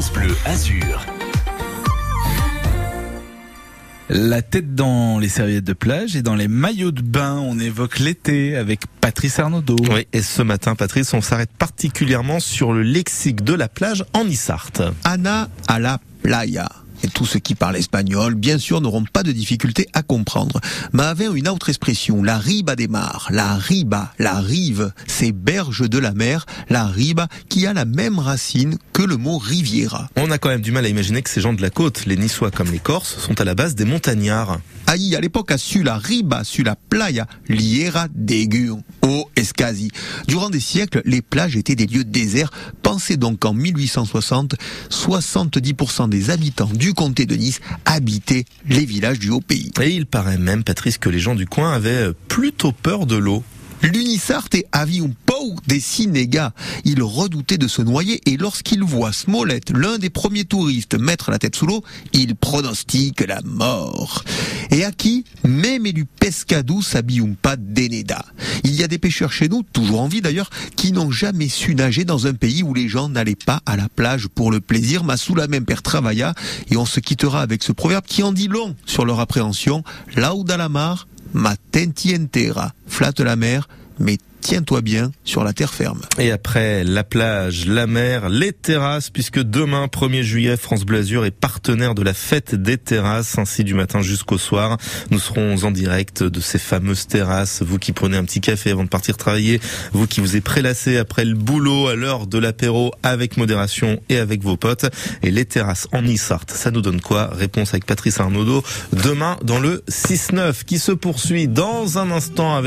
Bleu Azur. La tête dans les serviettes de plage et dans les maillots de bain, on évoque l'été avec Patrice Arnaudot. Oui, et ce matin, Patrice, on s'arrête particulièrement sur le lexique de la plage en Issarte. Anna à la playa. Et tous ceux qui parlent espagnol, bien sûr, n'auront pas de difficulté à comprendre. Mais avec une autre expression, la riba des mares, la riba, la rive, c'est berge de la mer, la riba, qui a la même racine que le mot riviera. On a quand même du mal à imaginer que ces gens de la côte, les Niçois comme les Corses, sont à la base des montagnards. Aïe, à l'époque, a su la riba, su la playa, liera au escasi. Durant des siècles, les plages étaient des lieux déserts. Pensez donc qu'en 1860, 70% des habitants du comté de Nice habitaient les villages du haut pays. Et il paraît même, Patrice, que les gens du coin avaient plutôt peur de l'eau. L'Unisarte et avion Pau des Sinégas. Il redoutait de se noyer et lorsqu'il voit Smollett, l'un des premiers touristes, mettre la tête sous l'eau, il pronostique la mort. Et à qui? Même du pescadou pas deneda. Il y a des pêcheurs chez nous, toujours en vie d'ailleurs, qui n'ont jamais su nager dans un pays où les gens n'allaient pas à la plage pour le plaisir, mais sous la même père travailla, et on se quittera avec ce proverbe qui en dit long sur leur appréhension. Lauda la mar, ma tentientera, flatte la mer, mais tiens-toi bien sur la terre ferme. Et après la plage, la mer, les terrasses, puisque demain, 1er juillet, France Blasure est partenaire de la fête des terrasses, ainsi du matin jusqu'au soir. Nous serons en direct de ces fameuses terrasses. Vous qui prenez un petit café avant de partir travailler, vous qui vous êtes prélassé après le boulot à l'heure de l'apéro avec modération et avec vos potes. Et les terrasses en Issart, ça nous donne quoi? Réponse avec Patrice Arnaudot demain dans le 6-9 qui se poursuit dans un instant avec